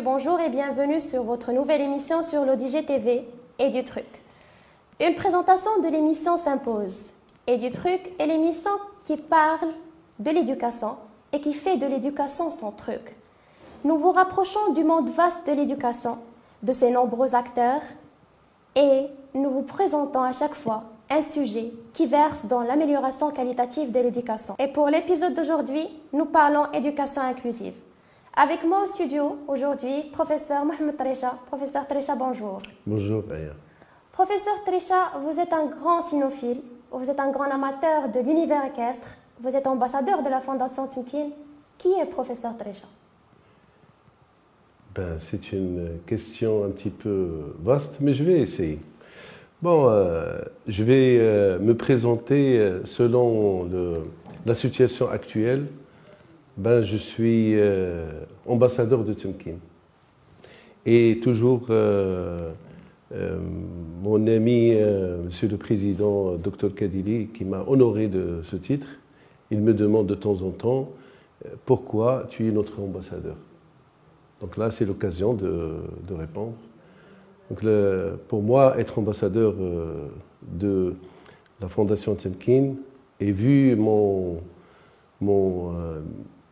Bonjour et bienvenue sur votre nouvelle émission sur l'ODG TV et du truc. Une présentation de l'émission s'impose. Et du truc est l'émission qui parle de l'éducation et qui fait de l'éducation son truc. Nous vous rapprochons du monde vaste de l'éducation, de ses nombreux acteurs et nous vous présentons à chaque fois un sujet qui verse dans l'amélioration qualitative de l'éducation. Et pour l'épisode d'aujourd'hui, nous parlons éducation inclusive. Avec moi au studio aujourd'hui, professeur Mohamed Tresha. Professeur Tresha, bonjour. Bonjour, Aya. Professeur Tresha, vous êtes un grand cynophile, vous êtes un grand amateur de l'univers équestre, vous êtes ambassadeur de la Fondation Tinkin. Qui est professeur Tresha ben, C'est une question un petit peu vaste, mais je vais essayer. Bon, euh, je vais euh, me présenter euh, selon le, la situation actuelle. Ben, je suis ambassadeur de Tumkin. Et toujours, mon ami, Monsieur le Président, Dr Kadili, qui m'a honoré de ce titre, il me demande de temps en temps pourquoi tu es notre ambassadeur? Donc là, c'est l'occasion de, de répondre. Donc pour moi, être ambassadeur euh, de la Fondation Temkin, et vu mon, mon, euh,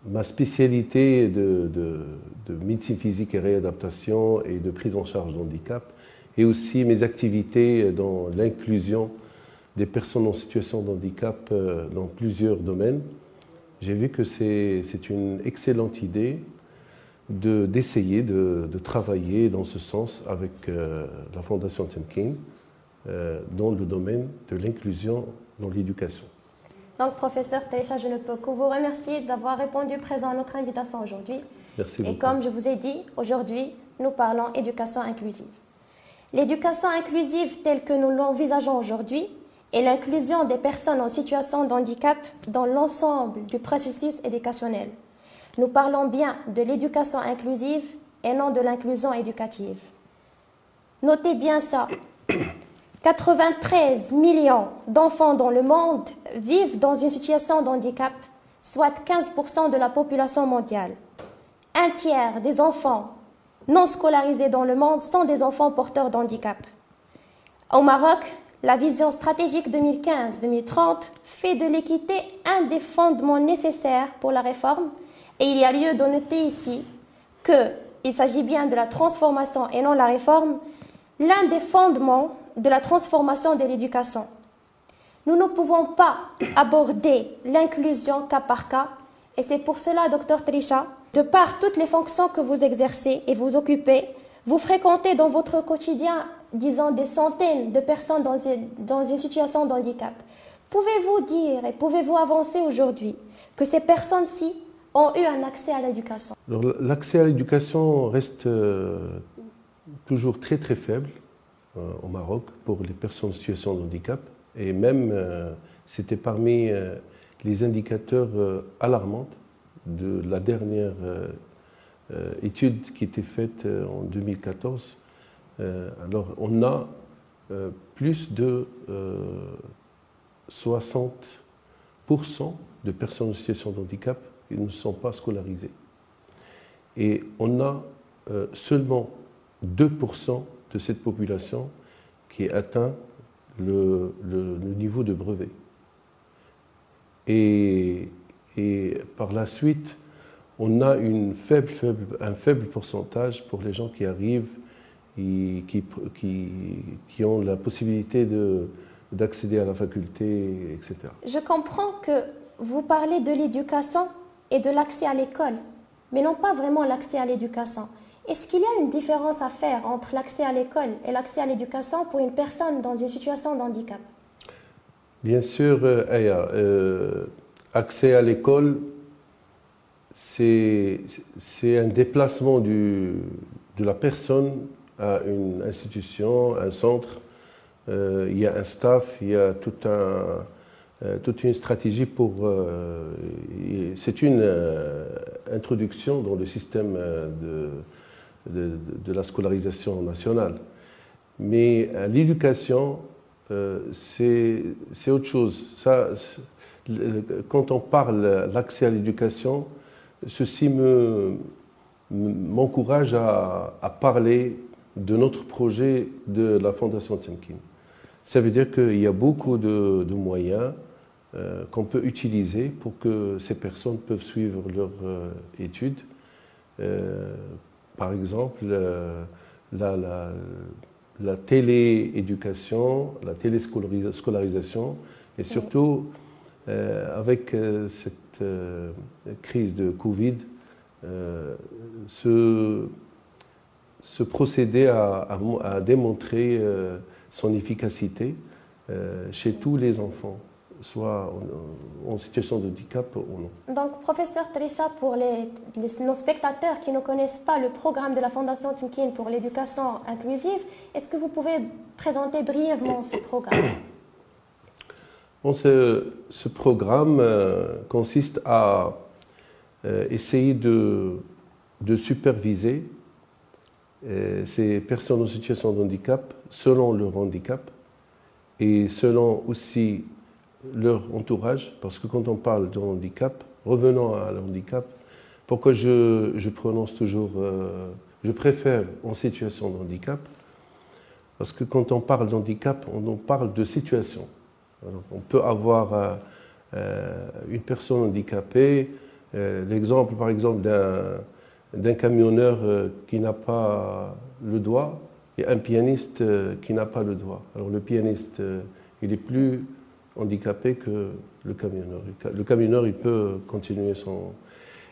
ma spécialité de, de, médecine physique et réadaptation et de prise en charge d'handicap, et aussi mes activités dans l'inclusion des personnes en situation de handicap euh, dans plusieurs domaines, j'ai vu que c'est une excellente idée d'essayer de, travailler dans ce sens avec euh, la Fondation Temkin euh, dans le domaine de l'inclusion dans l'éducation. Donc, professeur Taïcha, je ne peux que vous remercier d'avoir répondu présent à notre invitation aujourd'hui. Merci beaucoup. Et comme je vous ai dit, aujourd'hui, nous parlons éducation inclusive. L'éducation inclusive telle que nous l'envisageons aujourd'hui est l'inclusion des personnes en situation de handicap dans l'ensemble du processus éducationnel. Nous parlons bien de l'éducation inclusive et non de l'inclusion éducative. Notez bien ça. 93 millions d'enfants dans le monde vivent dans une situation de handicap, soit 15% de la population mondiale. Un tiers des enfants non scolarisés dans le monde sont des enfants porteurs d'handicap. Au Maroc, la vision stratégique 2015-2030 fait de l'équité un des fondements nécessaires pour la réforme et il y a lieu de noter ici qu'il s'agit bien de la transformation et non la réforme, l'un des fondements de la transformation de l'éducation. Nous ne pouvons pas aborder l'inclusion cas par cas, et c'est pour cela, docteur Trisha, de par toutes les fonctions que vous exercez et vous occupez, vous fréquentez dans votre quotidien, disons, des centaines de personnes dans une, dans une situation de handicap. Pouvez-vous dire et pouvez-vous avancer aujourd'hui que ces personnes-ci ont eu un accès à l'éducation? L'accès à l'éducation reste euh, toujours très très faible au Maroc pour les personnes en situation de handicap. Et même, euh, c'était parmi les indicateurs alarmants de la dernière étude qui était faite en 2014. alors, on a plus de 60% de personnes en situation de handicap ils ne sont pas scolarisés. Et on a euh, seulement 2% de cette population qui atteint le, niveau de brevet. Et, et, par la suite, on a une faible, faible, un faible pourcentage pour les gens qui arrivent qui, qui, qui ont la possibilité d'accéder à la faculté, etc. Je comprends que vous parlez de l'éducation et de l'accès à l'école, mais non pas vraiment l'accès à l'éducation. Est-ce qu'il y a une différence à faire entre l'accès à l'école et l'accès à l'éducation pour une personne dans une situation de handicap Bien sûr, euh, Aya. Euh, accès à l'école, c'est un déplacement de la personne à une institution, un centre. Euh, il y a un staff, il y a un, euh, toute une stratégie pour. C'est une introduction dans le système de, de, la scolarisation nationale. Mais l'éducation, c'est autre chose. Quand on parle l'accès à l'éducation, ceci me, m'encourage à, parler de notre projet de la Fondation Temkin. Ça veut dire qu'il y a beaucoup de, moyens euh, qu'on peut utiliser pour que ces personnes peuvent suivre leurs euh, études. Euh, par exemple, la, la, la télééducation, la téléscolarisation, et surtout avec cette crise de Covid, ce, ce, procédé à, à démontrer son efficacité euh, chez tous les enfants, soit en, situation de handicap ou non. Donc, professeur Trisha, pour les, nos spectateurs qui ne connaissent pas le programme de la Fondation Timkin pour l'éducation inclusive, est-ce que vous pouvez présenter brièvement ce programme? Bon, ce, ce, programme euh, consiste à euh, essayer de, de superviser ces personnes en situation de handicap selon leur handicap et selon aussi leur entourage, parce que quand on parle de handicap, revenons à handicap, pourquoi je, je prononce toujours, euh, je préfère en situation de handicap, parce que quand on parle d'handicap, on, parle de situation. on peut avoir euh, euh, une personne handicapée, l'exemple par exemple d'un camionneur qui n'a pas le doigt, et un pianiste qui n'a pas le doigt. Alors le pianiste, il est plus handicapé que le camionneur. Le camionneur, il peut continuer son...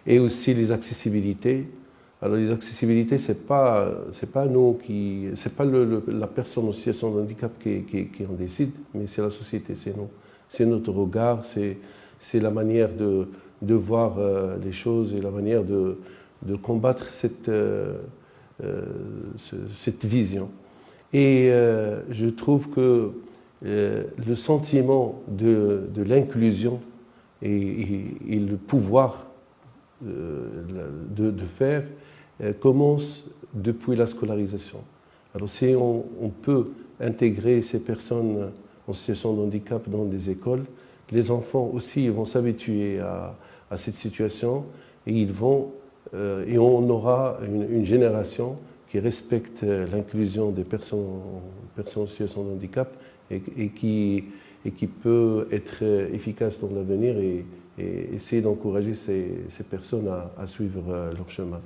Et aussi les accessibilités. Alors les accessibilités, c'est pas pas nous qui c'est pas la personne en situation de handicap qui, qui, qui en décide, mais c'est la société, c'est nous, c'est notre regard, c'est la manière de, de voir euh, les choses et la manière de, de combattre cette euh, cette vision. Et euh, je trouve que euh, le sentiment de, l'inclusion et, le pouvoir de, de faire commence depuis la scolarisation. Alors si on, peut intégrer ces personnes en situation de handicap dans des écoles, les enfants aussi vont s'habituer à, cette situation et ils vont euh, et on aura une, génération qui respecte l'inclusion des personnes en situation de handicap et, qui, peut être efficace dans l'avenir et, essayer d'encourager ces, ces, personnes à, suivre euh, leur chemin.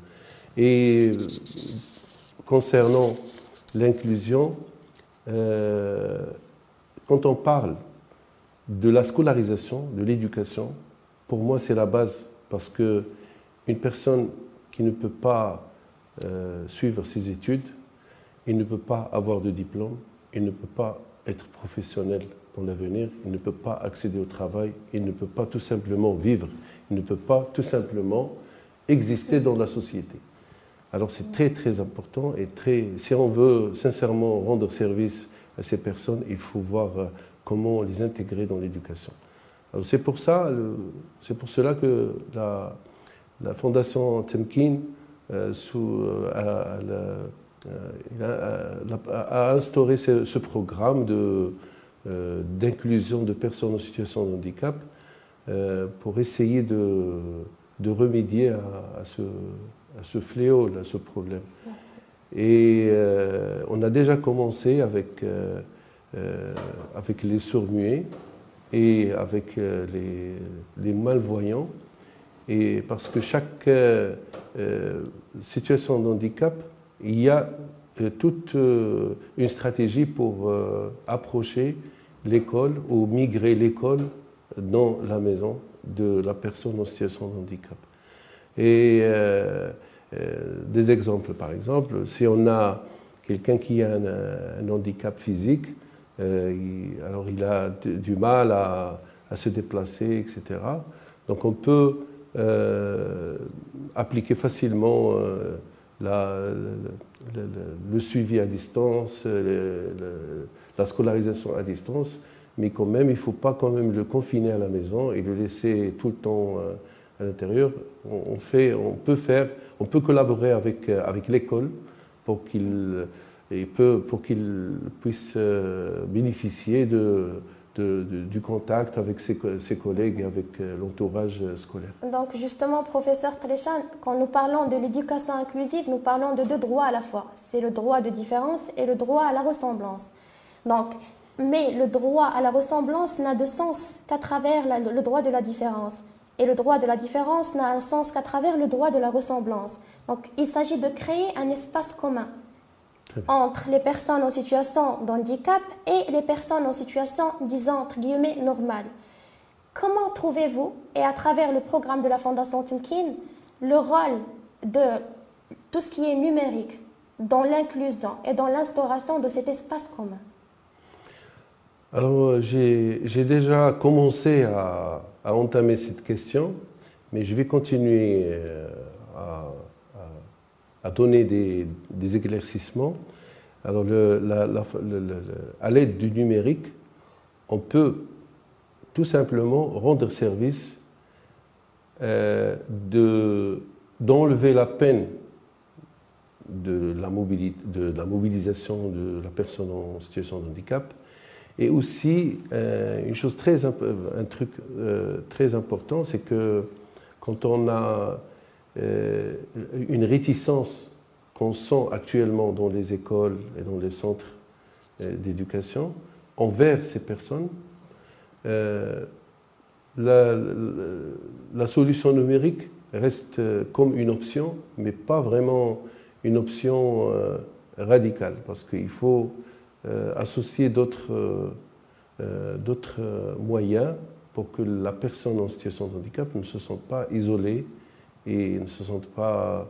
Et concernant l'inclusion, euh, quand on parle de la scolarisation, de l'éducation, pour moi c'est la base parce que une personne qui ne peut pas euh, suivre ses études, il ne peut pas avoir de diplôme, il ne peut pas être professionnel dans l'avenir, il ne peut pas accéder au travail, il ne peut pas tout simplement vivre, il ne peut pas tout simplement exister dans la société. Alors c'est très très important et très, si on veut sincèrement rendre service à ces personnes, il faut voir euh, comment les intégrer dans l'éducation. C'est pour ça, c'est pour cela que la, la fondation Temkin euh, sous, euh, a, instauré ce, programme euh, d'inclusion de, personnes en situation de handicap pour essayer de, de remédier à, ce, à, ce, fléau, à ce problème. Et on a déjà commencé avec, avec les sourds-muets et avec les, les malvoyants et parce que chaque euh, euh, situation de handicap, il y a euh, toute une stratégie pour approcher l'école ou migrer l'école dans la maison de la personne en situation de handicap. Et des exemples, par exemple, si on a quelqu'un qui a un, handicap physique, alors il a du mal à, se déplacer, etc. Donc on peut euh, appliquer facilement euh, le, suivi à distance, la scolarisation à distance, mais quand même, il ne faut pas quand même le confiner à la maison et le laisser tout le temps euh, à l'intérieur. On, fait, on peut faire, on peut collaborer avec, avec l'école pour qu'il pour qu'il puisse bénéficier de, du contact avec ses, collègues et avec euh, l'entourage scolaire. Donc justement, professeur Tréchan, quand nous parlons de l'éducation inclusive, nous parlons de deux droits à la fois. C'est le droit de différence et le droit à la ressemblance. Donc, mais le droit à la ressemblance n'a de sens qu'à travers le droit de la différence. Et le droit de la différence n'a un sens qu'à travers le droit de la ressemblance. Donc il s'agit de créer un espace commun entre les personnes en situation de handicap et les personnes en situation, disons, entre guillemets, normale. Comment trouvez-vous, et à travers le programme de la Fondation Timkin, le rôle de tout ce qui est numérique dans l'inclusion et dans l'instauration de cet espace commun? Alors, j'ai déjà commencé à, entamer cette question, mais je vais continuer euh, à à donner des, éclaircissements. Alors, à l'aide du numérique, on peut tout simplement rendre service euh, d'enlever la peine de la, mobilisation de la personne en situation de handicap et aussi euh, une chose très un truc euh, très important c'est que quand on a euh, une réticence qu'on sent actuellement dans les écoles et dans les centres euh, d'éducation envers ces personnes. Euh, la, solution numérique reste comme une option, mais pas vraiment une option radicale, parce qu'il faut associer d'autres moyens pour que la personne en situation de handicap ne se sente pas isolée et ne se sentent pas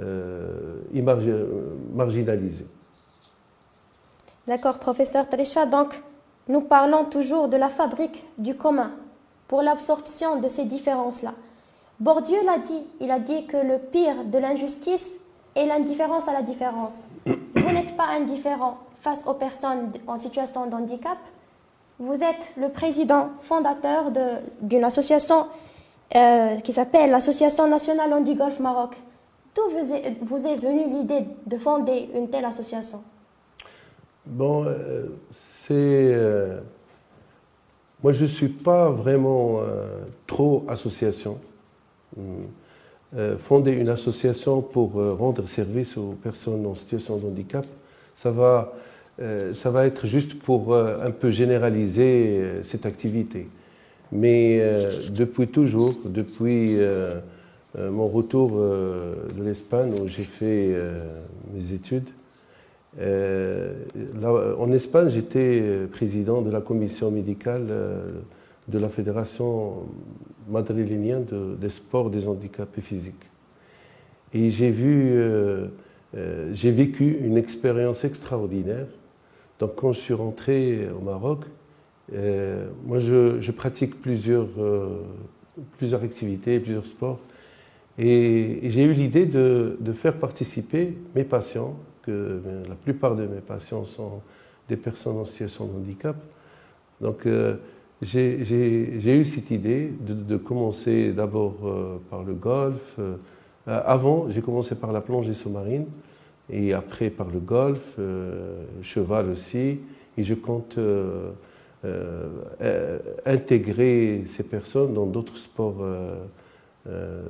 euh, marginalisés. D'accord, professeur Trisha. Donc, nous parlons toujours de la fabrique du commun pour l'absorption de ces différences-là. Bourdieu l'a dit, il a dit que le pire de l'injustice est l'indifférence à la différence. Vous n'êtes pas indifférent face aux personnes en situation de handicap. Vous êtes le président fondateur d'une association euh, qui s'appelle l'Association nationale Handi-Golf Maroc. D'où vous est, venue l'idée de fonder une telle association? Bon, euh, c'est. Euh, moi, je ne suis pas vraiment trop association. fonder une association pour rendre service aux personnes en situation de handicap, ça va, ça va être juste pour un peu généraliser cette activité. Mais euh, depuis toujours, depuis euh, euh, mon retour de l'Espagne où j'ai fait mes études, en Espagne, j'étais président de la commission médicale de la Fédération madrilène des sports des handicapés physiques. Et j'ai vu, j'ai vécu une expérience extraordinaire. Donc quand je suis rentré au Maroc, euh, moi, je, pratique plusieurs, euh, plusieurs activités, plusieurs sports. Et, j'ai eu l'idée de, faire participer mes patients, que la plupart de mes patients sont des personnes en situation de handicap. Donc, euh, j'ai eu cette idée de, commencer d'abord par le golf. avant, j'ai commencé par la plongée sous-marine et après par le golf, cheval aussi. Et je compte intégrer ces personnes dans d'autres sports, euh,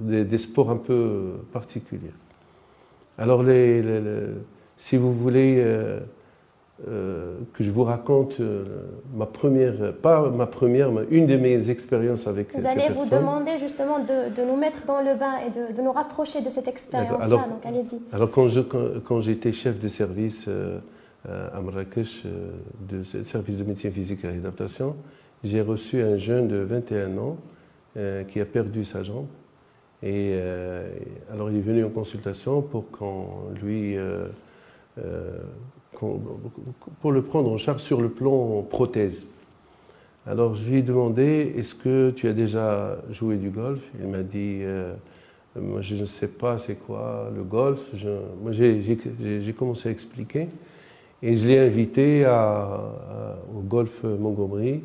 des, sports un peu particuliers. Alors, les, si vous voulez que je vous raconte ma première, pas ma première, mais une de mes expériences avec vous allez vous demander justement de, nous mettre dans le bain et de, nous rapprocher de cette expérience-là, donc allez-y. Alors quand, quand j'étais chef de service euh, à Marrakech, euh, du service de médecine physique et réadaptation, j'ai reçu un jeune de 21 ans euh, qui a perdu sa jambe. Et alors il est venu en consultation pour qu'on lui pour le prendre en charge sur le plan prothèse. Alors je lui ai demandé est-ce que tu as déjà joué du golf? Il m'a dit moi je ne sais pas c'est quoi le golf. moi j'ai commencé à expliquer. Et je l'ai invité au golf Montgomery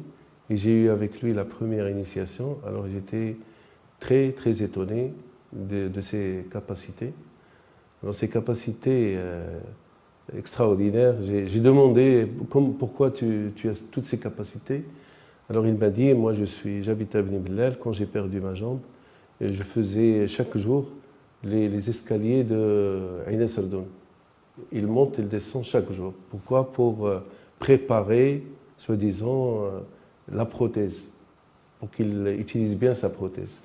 et j'ai eu avec lui la première initiation. Alors j'étais très très étonné de, ses capacités. Ses capacités, euh, extraordinaire. J'ai demandé pourquoi tu, as toutes ces capacités? Alors il m'a dit, moi j'habite à Ibn quand j'ai perdu ma jambe, je faisais chaque jour les, escaliers de Aïna Sardoun. Il monte et il descend chaque jour. Pourquoi Pour euh, préparer, soi-disant, euh, la prothèse, pour qu'il utilise bien sa prothèse.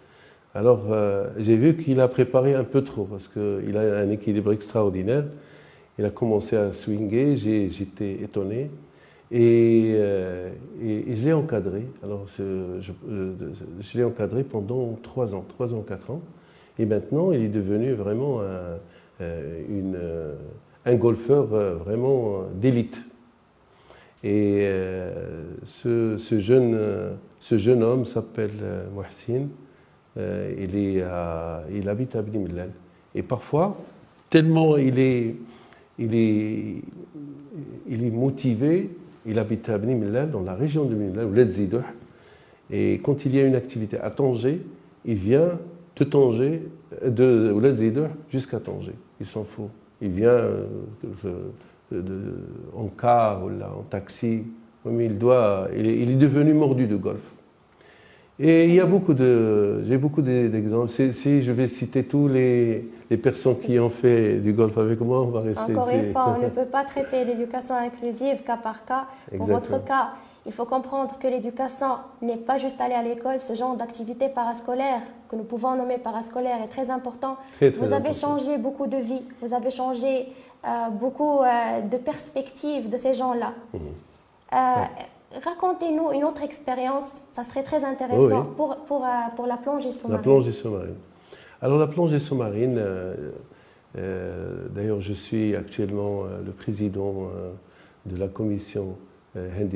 Alors euh, j'ai vu qu'il a préparé un peu trop, parce qu'il a un équilibre extraordinaire. Il a commencé à swinguer, j'étais étonné. Et, je l'ai encadré. Alors, je, l'ai encadré pendant trois ans, trois ans, quatre ans. Et maintenant, il est devenu vraiment un, euh, un golfeur euh, vraiment d'élite. Et ce, ce, jeune, ce jeune homme s'appelle Mohsin. il, est il habite à Bni Et parfois, tellement il est, il est, il est motivé, il habite à Bni dans la région de Bni ou Et quand il y a une activité à Tanger, il vient de Tanger, de Ouled jusqu'à Tanger. Il s'en fout. Il vient euh, en car ou en taxi. Mais il, doit, il est, devenu mordu de golf. Et il y a beaucoup de, j'ai beaucoup d'exemples. Si, je vais citer tous les, les, personnes qui ont fait du golf avec moi, on va rester Encore une fois, on ne peut pas traiter l'éducation inclusive cas par cas. Pour votre cas, il faut comprendre que l'éducation n'est pas juste aller à l'école, ce genre d'activité parascolaire que nous pouvons nommer parascolaire est très important. vous avez changé beaucoup de vie, vous avez changé euh, beaucoup euh, de perspectives de ces gens-là. Mhm. Euh, racontez-nous une autre expérience, ça serait très intéressant Pour, pour, pour, la plongée sous-marine. La plongée sous-marine. Alors la plongée sous-marine, d'ailleurs je suis actuellement le président de la commission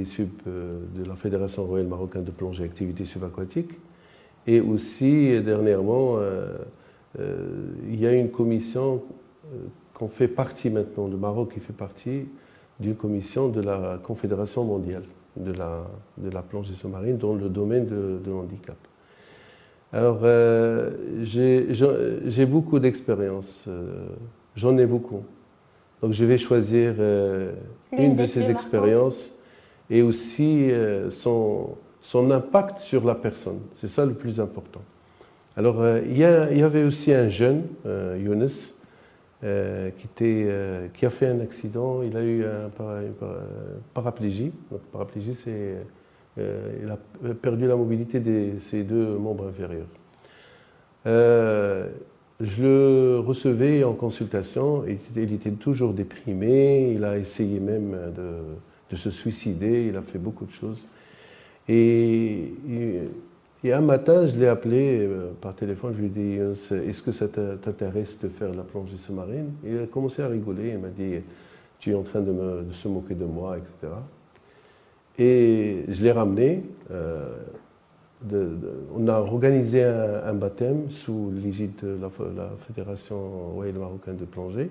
Sub euh, de la Fédération royale marocaine de plongée et activités subaquatiques. Et aussi, dernièrement, euh, euh, il y a une commission qu'on fait partie maintenant, le Maroc qui fait partie d'une commission de la Confédération mondiale de la, de la plongée sous-marine dans le domaine de, de l'handicap. Alors, j'ai beaucoup d'expérience, j'en ai beaucoup. Donc, je vais choisir une de ces expériences et aussi euh, son, impact sur la personne. C'est ça le plus important. Alors, euh, il y, avait aussi un jeune, euh, Younes, qui, a fait un accident. Il a eu un paraplégie. Paraplégie, c'est. il a perdu la mobilité de ses deux membres inférieurs. je le recevais en consultation. il était toujours déprimé. Il a essayé même de de se suicider, il a fait beaucoup de choses. Et, un matin, je l'ai appelé euh, par téléphone, je lui ai dit Est-ce que ça t'intéresse de faire la plongée sous-marine? Il a commencé à rigoler, il m'a dit Tu es en train de, se moquer de moi, etc. Et je l'ai ramené. Euh, on a organisé un, baptême sous l'égide de la, Fédération royale marocaine de plongée.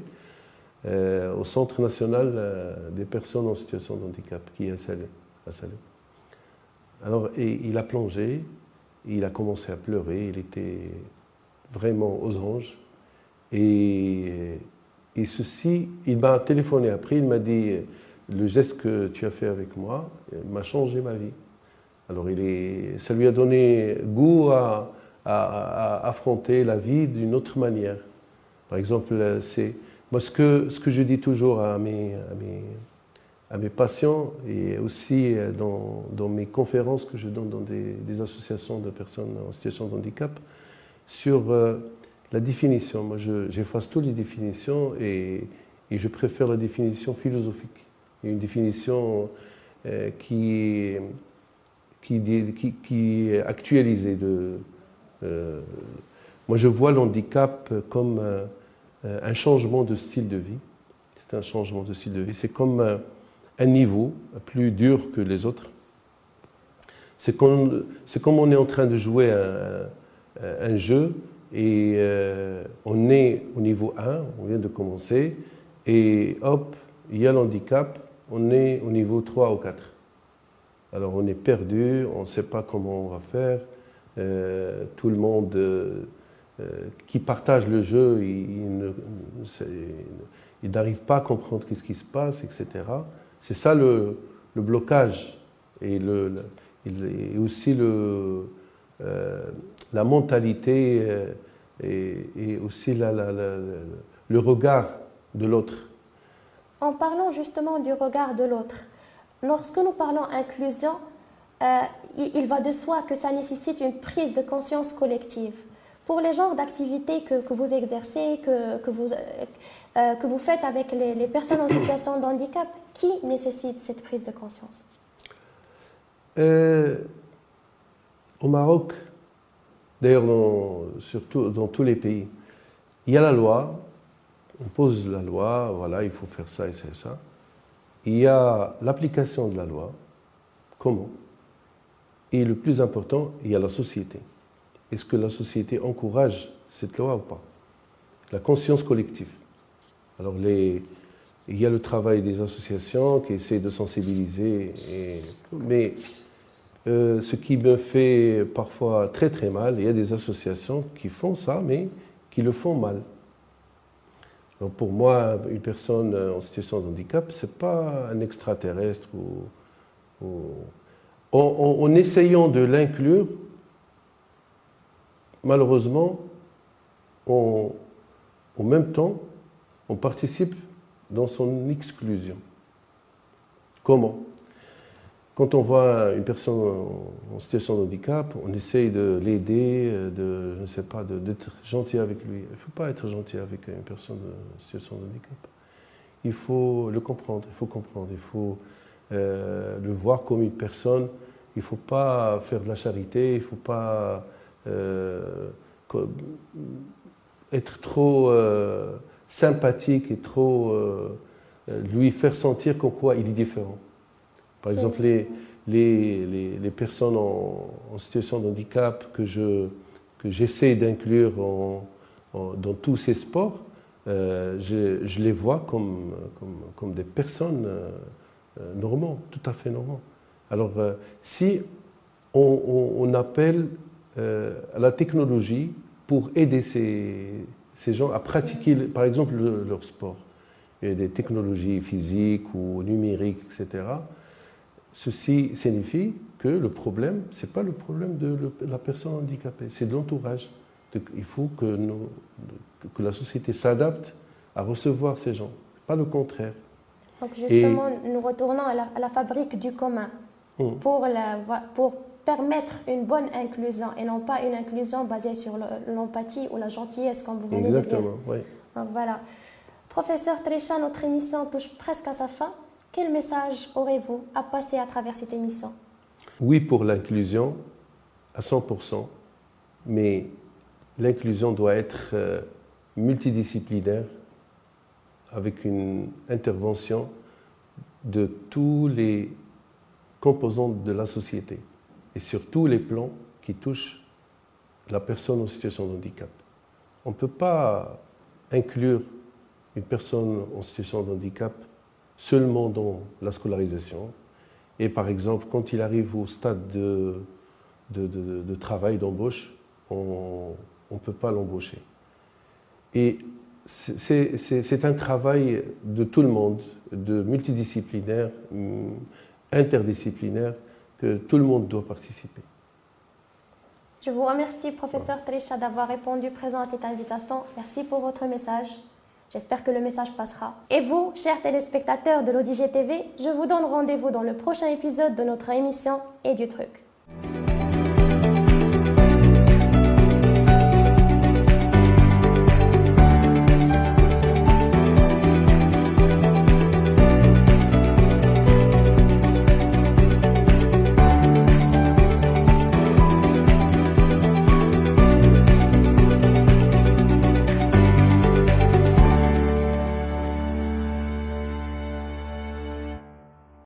Euh, au Centre national euh, des personnes en situation de handicap, qui est à Salé. Alors, et il a plongé, il a commencé à pleurer, il était vraiment aux anges. Et, et ceci, il m'a téléphoné après, il m'a dit le geste que tu as fait avec moi m'a changé ma vie. Alors, il est, ça lui a donné goût à, à affronter la vie d'une autre manière. Par exemple, c'est moi, ce que, je dis toujours à mes, patients et aussi dans, dans, mes conférences que je donne dans des, associations de personnes en situation de handicap, sur euh, la définition. Moi, j'efface toutes les définitions et, je préfère la définition philosophique. Une définition euh, qui, est actualisée. Euh, moi, je vois l'handicap comme euh, un changement de style de vie. C'est un changement de style de vie. C'est comme euh, un, niveau plus dur que les autres. C'est comme, comme, on est en train de jouer un, jeu et euh, on est au niveau 1, on vient de commencer, et hop, il y a l'handicap, on est au niveau 3 ou 4. Alors on est perdu, on ne sait pas comment on va faire, tout le monde qui partagent le jeu, ils, n'arrivent pas à comprendre ce qui se passe, etc. C'est ça le, blocage et, le, aussi le, la mentalité et, aussi le regard de l'autre. En parlant justement du regard de l'autre, lorsque nous parlons inclusion, euh, il va de soi que ça nécessite une prise de conscience collective. Pour les genres d'activités que, que, vous exercez, que, que vous, euh, que vous faites avec les, personnes en situation de handicap, qui nécessite cette prise de conscience? Euh, Au Maroc, d'ailleurs surtout dans tous les pays, il y a la loi, on pose la loi, voilà, il faut faire ça et c'est ça. Il y a l'application de la loi, comment? Et le plus important, il y a la société. Est-ce que la société encourage cette loi ou pas? La conscience collective. Alors, il y a le travail des associations qui essaient de sensibiliser, mais euh, ce qui me fait parfois très très mal, il y a des associations qui font ça, mais qui le font mal pour moi, une personne en situation de handicap, ce n'est pas un extraterrestre. En, essayant de l'inclure, malheureusement, en même temps, on participe dans son exclusion. Comment? Quand on voit une personne en situation de handicap, on essaye de l'aider, de, je ne sais pas, d'être gentil avec lui. Il ne faut pas être gentil avec une personne en situation de handicap. Il faut le comprendre, il faut comprendre, il faut euh, le voir comme une personne. Il ne faut pas faire de la charité, il ne faut pas être trop euh, sympathique et trop lui faire sentir qu'en quoi il est différent. Par exemple, les, les, les, personnes en, situation de handicap que, je, que j'essaie d'inclure dans tous ces sports, euh, je, je, les vois comme, comme, comme des personnes euh, euh normales, tout à fait normales. Alors, euh, si on, on, appelle la technologie pour aider ces, ces gens à pratiquer, par exemple, leur sport, a des technologies physiques ou numériques, etc., Ceci signifie que le problème, ce n'est pas le problème de la personne handicapée, c'est de l'entourage. Il faut que, que, la société s'adapte à recevoir ces gens, pas le contraire. Donc justement, nous retournons à la, fabrique du commun hum. pour, la, pour permettre une bonne inclusion et non pas une inclusion basée sur l'empathie ou la gentillesse, comme vous venez de dire. Oui. Donc voilà. Professeur Trécha, notre émission touche presque à sa fin. Quel message aurez-vous à passer à travers cette émission? Oui pour l'inclusion à 100%, mais l'inclusion doit être euh, multidisciplinaire avec une intervention de tous les composants de la société et sur tous les plans qui touchent la personne en situation de handicap. On ne peut pas inclure une personne en situation de handicap seulement dans la scolarisation. Et par exemple, quand il arrive au stade de, de, travail, d'embauche, on ne peut pas l'embaucher. Et c'est un travail de tout le monde, de multidisciplinaire, hum, interdisciplinaire, que tout le monde doit participer. Je vous remercie, professeur Trisha, d'avoir répondu présent à cette invitation. Merci pour votre message. J'espère que le message passera. Et vous, chers téléspectateurs de l'ODG TV, je vous donne rendez-vous dans le prochain épisode de notre émission Et du truc.